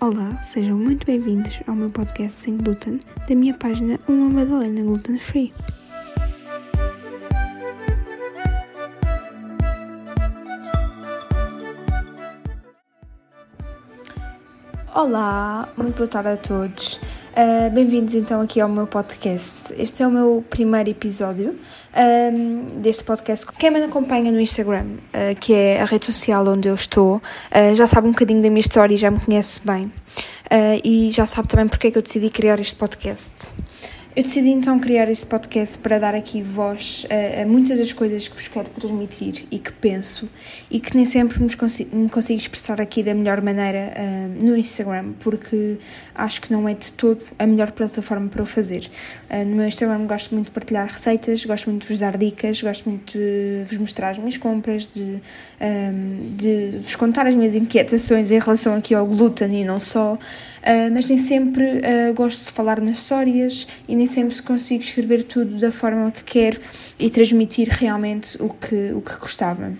Olá, sejam muito bem-vindos ao meu podcast sem glúten da minha página Uma Madalena Gluten Free. Olá, muito boa tarde a todos. Uh, Bem-vindos então aqui ao meu podcast. Este é o meu primeiro episódio um, deste podcast. Quem me acompanha no Instagram, uh, que é a rede social onde eu estou, uh, já sabe um bocadinho da minha história e já me conhece bem. e já sabe também porque é que eu decidi criar este podcast. Eu decidi então criar este podcast para dar aqui voz a, a, muitas das coisas que vos quero transmitir e que penso e que nem sempre me consigo, me consigo expressar aqui da melhor maneira uh, no Instagram, porque acho que não é de todo a melhor plataforma para o fazer. Uh, no meu Instagram gosto muito de partilhar receitas, gosto muito de vos dar dicas, gosto muito de vos mostrar as minhas compras, de, um, de vos contar as minhas inquietações em relação aqui ao glúten e não só, uh, mas nem sempre gosto de falar nas histórias e nem sempre consigo escrever tudo da forma que quero e transmitir realmente o que, o que gostava.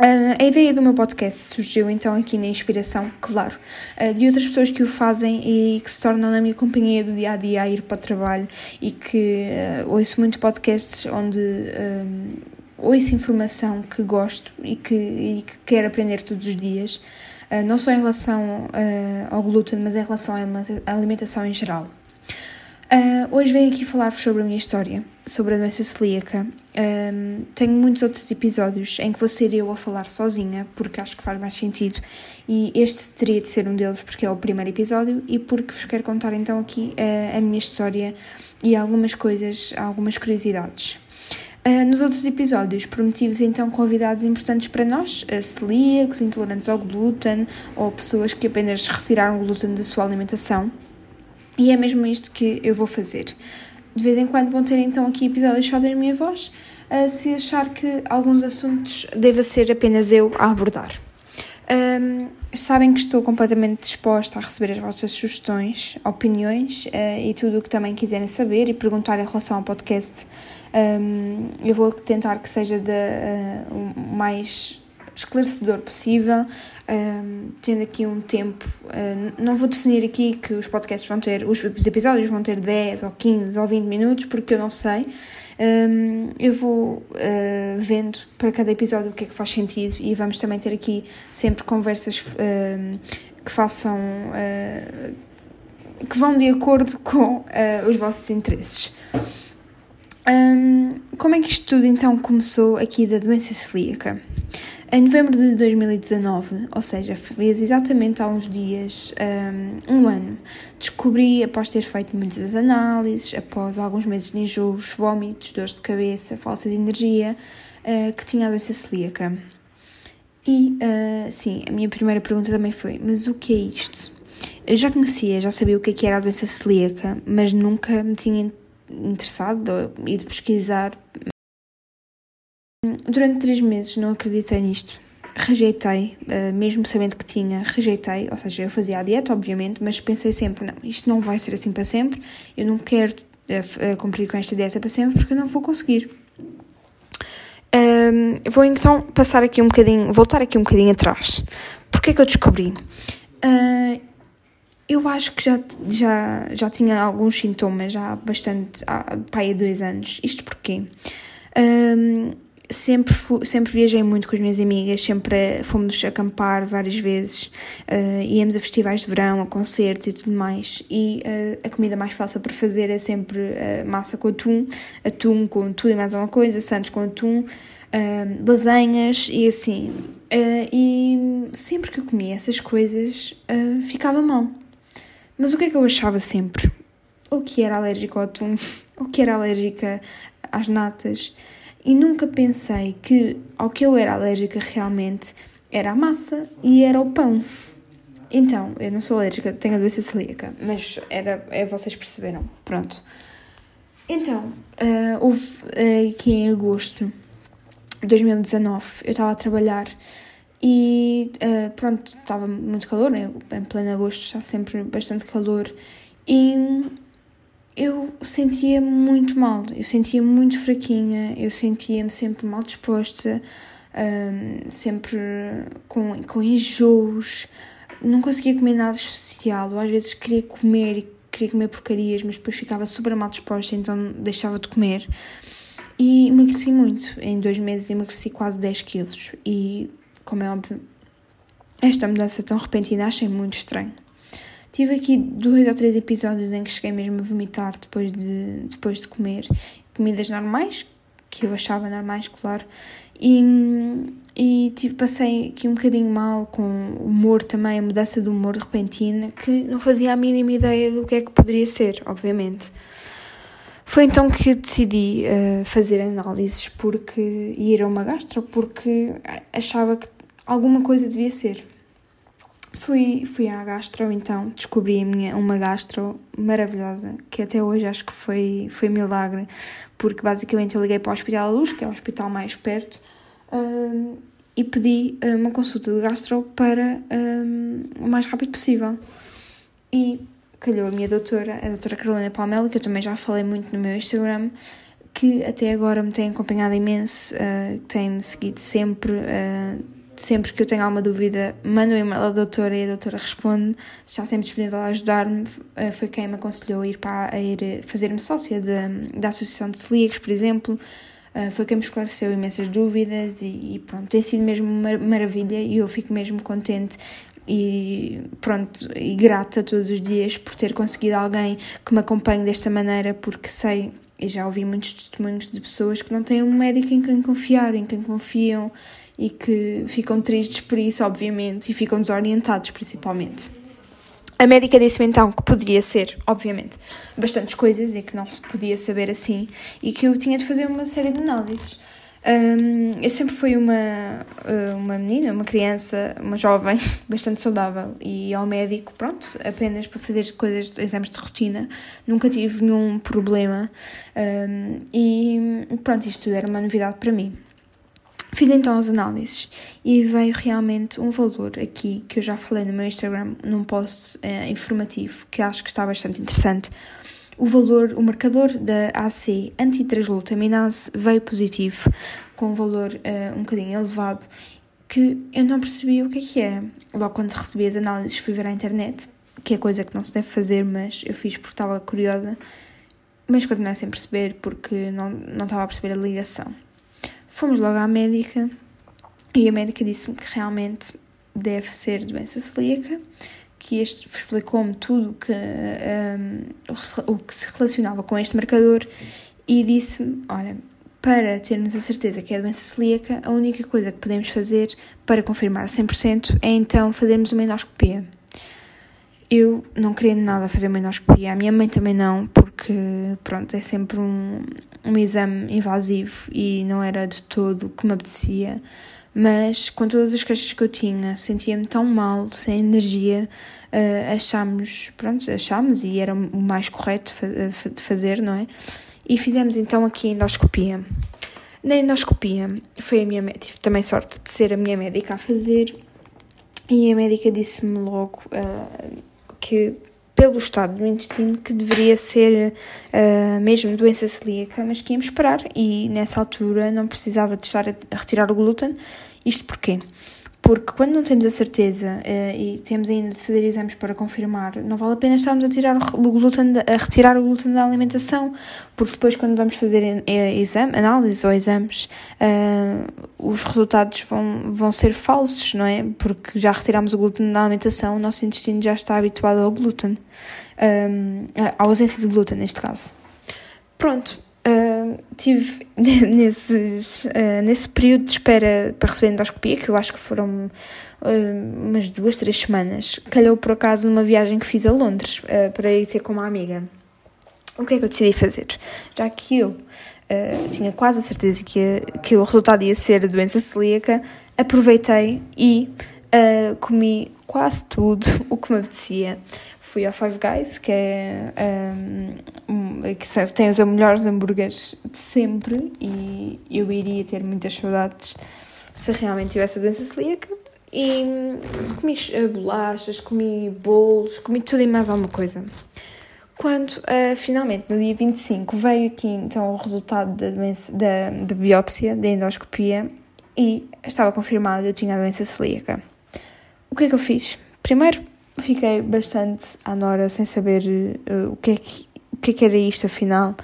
Uh, a ideia do meu podcast surgiu então aqui na inspiração, claro, uh, de outras pessoas que o fazem e que se tornam na minha companhia do dia a dia a ir para o trabalho e que uh, ouço muito podcasts onde um, ouço informação que gosto e que, e que quero aprender todos os dias, não só em relação ao glúten, mas em relação à alimentação em geral. Uh, hoje venho aqui falar-vos sobre a minha história, sobre a doença celíaca. Um, tenho muitos outros episódios em que vou ser eu a falar sozinha, porque acho que faz mais sentido, e este teria de ser um deles porque é o primeiro episódio e porque vos quero contar então aqui uh, a minha história e algumas coisas, algumas curiosidades. Uh, nos outros episódios prometi-vos então convidados importantes para nós, celíacos, intolerantes ao glúten ou pessoas que apenas retiraram o glúten da sua alimentação. E é mesmo isto que eu vou fazer. De vez em quando vão ter então aqui episódios só da minha voz, uh, se achar que alguns assuntos deva ser apenas eu a abordar. Um, sabem que estou completamente disposta a receber as vossas sugestões, opiniões uh, e tudo o que também quiserem saber e perguntar em relação ao podcast. Um, eu vou tentar que seja de, uh, o mais esclarecedor possível, um, tendo aqui um tempo. Uh, não vou definir aqui que os podcasts vão ter, os episódios vão ter 10 ou 15 ou 20 minutos, porque eu não sei. Um, eu vou uh, vendo para cada episódio o que é que faz sentido e vamos também ter aqui sempre conversas uh, que façam. Uh, que vão de acordo com os vossos interesses. Um, como é que isto tudo então começou aqui da doença celíaca? Em novembro de 2019, ou seja, fez exatamente há uns dias, um, um, ano, descobri, após ter feito muitas análises, após alguns meses de enjoos, vômitos, dores de cabeça, falta de energia, uh, que tinha a doença celíaca. E, uh, sim, a minha primeira pergunta também foi: mas o que é isto? Eu já conhecia, já sabia o que, é era a doença celíaca, mas nunca me tinha interessado ou ido pesquisar Durante três meses não acreditei nisto. Rejeitei, uh, mesmo sabendo que tinha, rejeitei. Ou seja, eu fazia a dieta, obviamente, mas pensei sempre: não, isto não vai ser assim para sempre. Eu não quero uh, cumprir com esta dieta para sempre porque eu não vou conseguir. Um, vou então passar aqui um bocadinho, voltar aqui um bocadinho atrás. Porquê que eu descobri? Uh, eu acho que já, já, já tinha alguns sintomas há bastante, há, há dois anos. Isto porquê? Um, sempre, sempre viajei muito com as minhas amigas, sempre fomos acampar várias vezes, uh, íamos a festivais de verão, a concertos e tudo mais. E uh, a comida mais fácil para fazer é sempre uh, massa com atum, atum com tudo e mais alguma coisa, santos com atum, lasanhas e assim. e sempre que eu comia essas coisas ficava mal. Mas o que é que eu achava sempre? Ou que era alérgico ao atum, ou que era alérgica às natas e nunca pensei que ao que eu era alérgica realmente era a massa e era o pão. Então, eu não sou alérgica, tenho a doença celíaca, mas era, é, vocês perceberam, pronto. Então, uh, houve uh, aqui em agosto de 2019, eu estava a trabalhar e uh, pronto, estava muito calor, né? em pleno agosto está sempre bastante calor e eu sentia muito mal, eu sentia muito fraquinha, eu sentia-me sempre mal disposta, um, sempre com, com enjoos, não conseguia comer nada especial, ou às vezes queria comer e queria comer porcarias, mas depois ficava super mal disposta, então deixava de comer. E emagreci muito. Em dois meses emagreci quase 10 quilos. E, como é óbvio, esta mudança tão repentina achei muito estranho. Tive aqui dois ou três episódios em que cheguei mesmo a vomitar depois de, depois de comer. Comidas normais, que eu achava normais, claro. E, e tive, passei aqui um bocadinho mal com o humor também, a mudança do humor repentina, que não fazia a mínima ideia do que é que poderia ser, obviamente. Foi então que decidi uh, fazer análises porque ir a uma gastro, porque achava que alguma coisa devia ser. Fui, fui à gastro, então descobri minha, uma gastro maravilhosa, que até hoje acho que foi, foi milagre, porque basicamente eu liguei para o Hospital da Luz, que é o hospital mais perto, um, e pedi uma consulta de gastro para um, o mais rápido possível. E calhou a minha doutora, a doutora Carolina Palmelo, que eu também já falei muito no meu Instagram, que até agora me tem acompanhado imenso, uh, tem-me seguido sempre. Uh, sempre que eu tenho alguma dúvida, mando um e-mail à doutora e a doutora responde, está sempre disponível a ajudar-me. Uh, foi quem me aconselhou a ir, para, a ir fazer-me sócia de, da Associação de Celíacos, por exemplo. Uh, foi quem me esclareceu imensas dúvidas e, e, pronto, tem sido mesmo uma maravilha e eu fico mesmo contente e pronto, e grata todos os dias por ter conseguido alguém que me acompanhe desta maneira, porque sei e já ouvi muitos testemunhos de pessoas que não têm um médico em quem confiar, em quem confiam e que ficam tristes por isso, obviamente, e ficam desorientados, principalmente. A médica disse-me então que poderia ser, obviamente, bastantes coisas e que não se podia saber assim e que eu tinha de fazer uma série de análises. Um, eu sempre fui uma, uh, uma menina, uma criança, uma jovem bastante saudável e ao médico, pronto, apenas para fazer coisas, exames de rotina, nunca tive nenhum problema um, e pronto, isto era uma novidade para mim. Fiz então as análises e veio realmente um valor aqui que eu já falei no meu Instagram num post uh, informativo que acho que está bastante interessante. O valor, o marcador da AC antitransglutaminase veio positivo, com um valor uh, um bocadinho elevado, que eu não percebi o que é que era. Logo quando recebi as análises fui ver à internet, que é coisa que não se deve fazer, mas eu fiz porque estava curiosa, mas continuei sem perceber porque não, não estava a perceber a ligação. Fomos logo à médica e a médica disse-me que realmente deve ser doença celíaca, que este explicou-me tudo que, um, o que se relacionava com este marcador e disse-me: Olha, para termos a certeza que é doença celíaca, a única coisa que podemos fazer para confirmar 100% é então fazermos uma endoscopia. Eu não queria nada fazer uma endoscopia, a minha mãe também não, pronto, é sempre um, um exame invasivo e não era de todo o que me apetecia. Mas com todas as queixas que eu tinha, sentia-me tão mal, sem energia, uh, achámos, pronto, achámos e era o mais correto de fazer, não é? E fizemos então aqui a endoscopia. Na endoscopia foi a minha tive também sorte de ser a minha médica a fazer e a médica disse-me logo uh, que pelo estado do intestino que deveria ser uh, mesmo doença celíaca, mas que íamos esperar e nessa altura não precisava de estar a retirar o glúten. Isto porquê? Porque quando não temos a certeza uh, e temos ainda de fazer exames para confirmar, não vale a pena estarmos a, tirar o glúten, a retirar o glúten da alimentação, porque depois, quando vamos fazer eh, exame, análises ou exames, uh, os resultados vão, vão ser falsos, não é? Porque já retiramos o glúten da alimentação, o nosso intestino já está habituado ao glúten, à ausência de glúten, neste caso. Pronto, tive nesses, uh, nesse período de espera para receber endoscopia, que eu acho que foram uh, umas duas, três semanas, calhou por acaso numa viagem que fiz a Londres para ir ter com uma amiga. O que é que eu decidi fazer? Já que eu tinha quase a certeza que, que o resultado ia ser a doença celíaca, aproveitei e comi quase tudo o que me apetecia fui ao Five Guys, que é um, que tem os melhores hambúrgueres de sempre e eu iria ter muitas saudades se realmente tivesse a doença celíaca. E comi eh, bolachas, comi bolos, comi tudo e mais alguma coisa. Quando uh, finalmente, no dia 25, veio aqui então o resultado da, doença, da, da biópsia, da endoscopia, e estava confirmado eu tinha a doença celíaca. O que é que eu fiz? primeiro fiquei bastante à Nora sem saber uh, o, que é que, o que é que era isto afinal.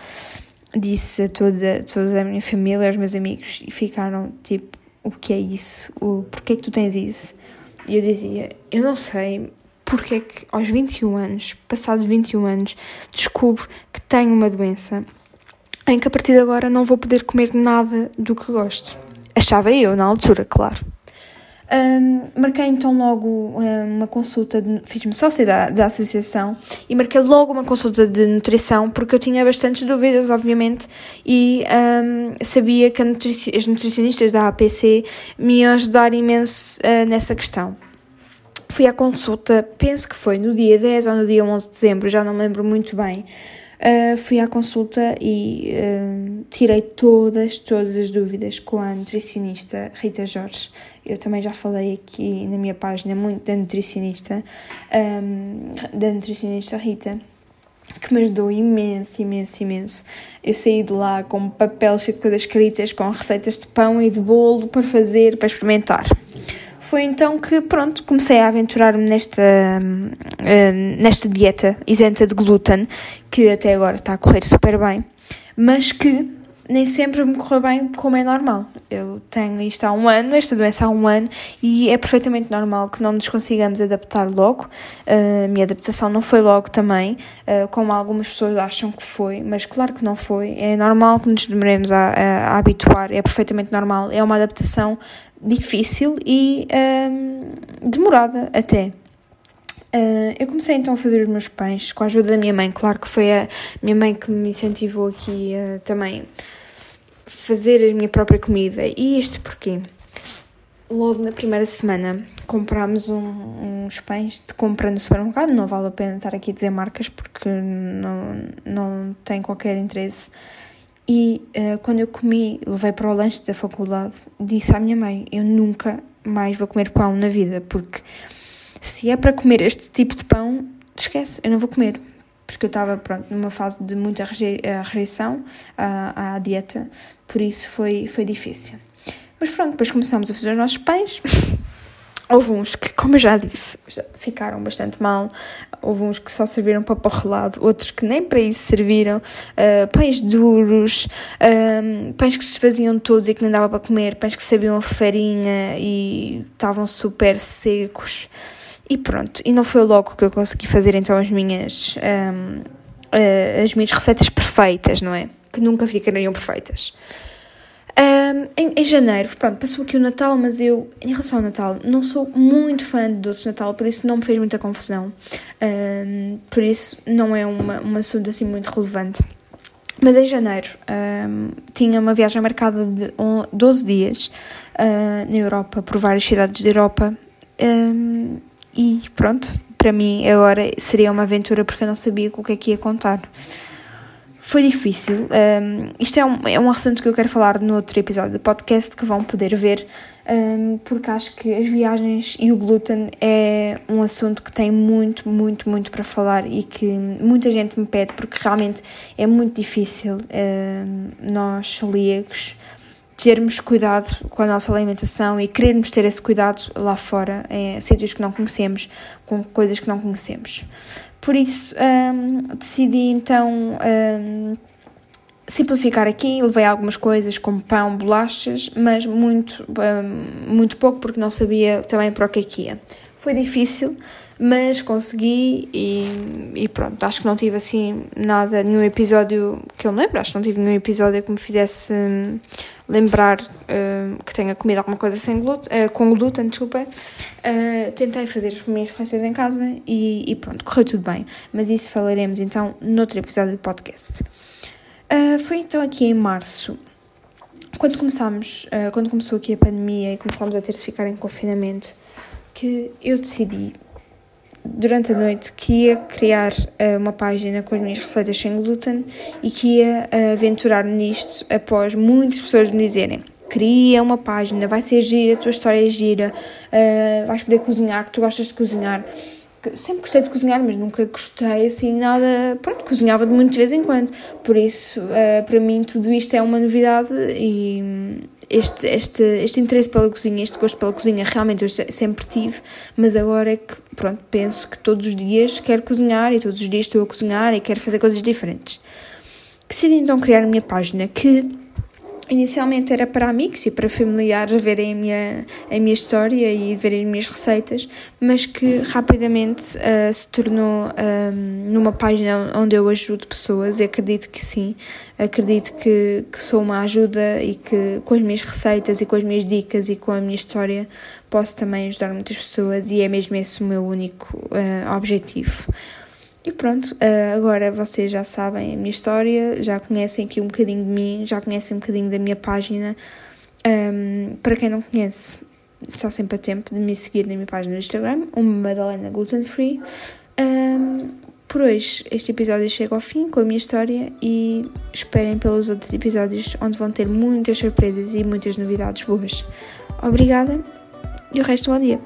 Disse a toda, toda a minha família, aos meus amigos, e ficaram tipo: o que é isso? O, porquê é que tu tens isso? E eu dizia: eu não sei porque é que aos 21 anos, passados 21 anos, descubro que tenho uma doença em que a partir de agora não vou poder comer nada do que gosto. Achava eu na altura, claro. Um, marquei então logo uma consulta, fiz-me sócia da, da associação e marquei logo uma consulta de nutrição porque eu tinha bastantes dúvidas, obviamente, e um, sabia que as nutricionistas da APC me iam ajudar imenso uh, nessa questão. Fui à consulta, penso que foi no dia 10 ou no dia 11 de dezembro, já não me lembro muito bem. Uh, fui à consulta e uh, tirei todas, todas as dúvidas com a nutricionista Rita Jorge. Eu também já falei aqui na minha página muito da nutricionista, um, da nutricionista Rita, que me ajudou imenso, imenso, imenso. Eu saí de lá com papel cheio de coisas escritas, com receitas de pão e de bolo para fazer, para experimentar. Foi então que, pronto, comecei a aventurar-me nesta, uh, nesta dieta isenta de glúten, que até agora está a correr super bem, mas que nem sempre me correu bem como é normal. Eu tenho isto há um ano, esta doença há um ano, e é perfeitamente normal que não nos consigamos adaptar logo. Uh, a minha adaptação não foi logo também, uh, como algumas pessoas acham que foi, mas claro que não foi. É normal que nos demoremos a, a, a habituar, é perfeitamente normal. É uma adaptação difícil e um, demorada até. Uh, eu comecei então a fazer os meus pães com a ajuda da minha mãe. Claro que foi a minha mãe que me incentivou aqui a também fazer a minha própria comida. E isto porque logo na primeira semana comprámos um, uns pães de compra no supermercado. Não vale a pena estar aqui a dizer marcas porque não, não tem qualquer interesse e uh, quando eu comi, levei para o lanche da faculdade, disse à minha mãe: Eu nunca mais vou comer pão na vida, porque se é para comer este tipo de pão, esquece, eu não vou comer. Porque eu estava, pronto, numa fase de muita rejeição à, à dieta, por isso foi, foi difícil. Mas pronto, depois começamos a fazer os nossos pães. Houve uns que, como eu já disse, ficaram bastante mal. Houve uns que só serviram para relado, outros que nem para isso serviram. Uh, pães duros, um, pães que se faziam todos e que não dava para comer, pães que sabiam a farinha e estavam super secos. E pronto, e não foi logo que eu consegui fazer então as minhas, um, uh, ah, as minhas receitas perfeitas, não é? Que nunca ficariam perfeitas. Um, em, em, janeiro, pronto, passou aqui o Natal, mas eu, em relação ao Natal, não sou muito fã de doces de Natal, por isso não me fez muita confusão. Um, por isso não é uma, um assunto assim muito relevante. Mas em janeiro um, tinha uma viagem marcada de 12 dias uh, na Europa, por várias cidades da Europa. Um, e pronto, para mim agora seria uma aventura porque eu não sabia com o que é que ia contar. Foi difícil. Um, isto é um, é um assunto que eu quero falar no outro episódio do podcast que vão poder ver, um, porque acho que as viagens e o glúten é um assunto que tem muito, muito, muito para falar e que muita gente me pede, porque realmente é muito difícil um, nós celíacos termos cuidado com a nossa alimentação e querermos ter esse cuidado lá fora, em sítios que não conhecemos, com coisas que não conhecemos. Por isso um, decidi então um, simplificar aqui, levei algumas coisas como pão, bolachas, mas muito, um, muito pouco porque não sabia também para o que é que ia. Foi difícil, mas consegui e, e, pronto, acho que não tive assim nada, nenhum episódio que eu lembro, acho que não tive nenhum episódio que me fizesse hum, lembrar uh, que tenha comido alguma coisa sem glúten, uh, com glúten, desculpa. Uh, tentei fazer as minhas refeições em casa e, e, pronto, correu tudo bem. Mas isso falaremos então noutro episódio do podcast. foi então aqui em março, quando começámos, quando começou aqui a pandemia e começámos a ter de ficar em confinamento, que eu decidi durante a noite que ia criar uh, uma página com as minhas receitas sem glúten e que ia uh, aventurar-me nisto após muitas pessoas me dizerem cria uma página, vai ser gira, a tua história é gira, uh, vais poder cozinhar, tu gostas de cozinhar. Sempre gostei de cozinhar, mas nunca gostei assim nada. Pronto, cozinhava de muito de vez em quando. Por isso, para mim, tudo isto é uma novidade e, este, este, este interesse pela cozinha, este gosto pela cozinha, realmente eu sempre tive, mas agora é que, pronto, penso que todos os dias quero cozinhar e todos os dias estou a cozinhar e quero fazer coisas diferentes. Decidi então criar a minha página que Inicialmente era para amigos e para familiares verem a minha, a minha história e verem as minhas receitas, mas que rapidamente uh, se tornou um, numa página onde eu ajudo pessoas e acredito que sim, acredito que, que sou uma ajuda e que com as minhas receitas e com as minhas dicas e com a minha história posso também ajudar muitas pessoas e é mesmo esse o meu único uh, objetivo. E pronto, uh, agora vocês já sabem a minha história, já conhecem aqui um bocadinho de mim, já conhecem um bocadinho da minha página. Um, para quem não conhece, está sempre a tempo de me seguir na minha página no Instagram, uma Madalena Gluten Free. Um, por hoje, este episódio chega ao fim com a minha história e esperem pelos outros episódios onde vão ter muitas surpresas e muitas novidades boas. Obrigada e o resto bom dia.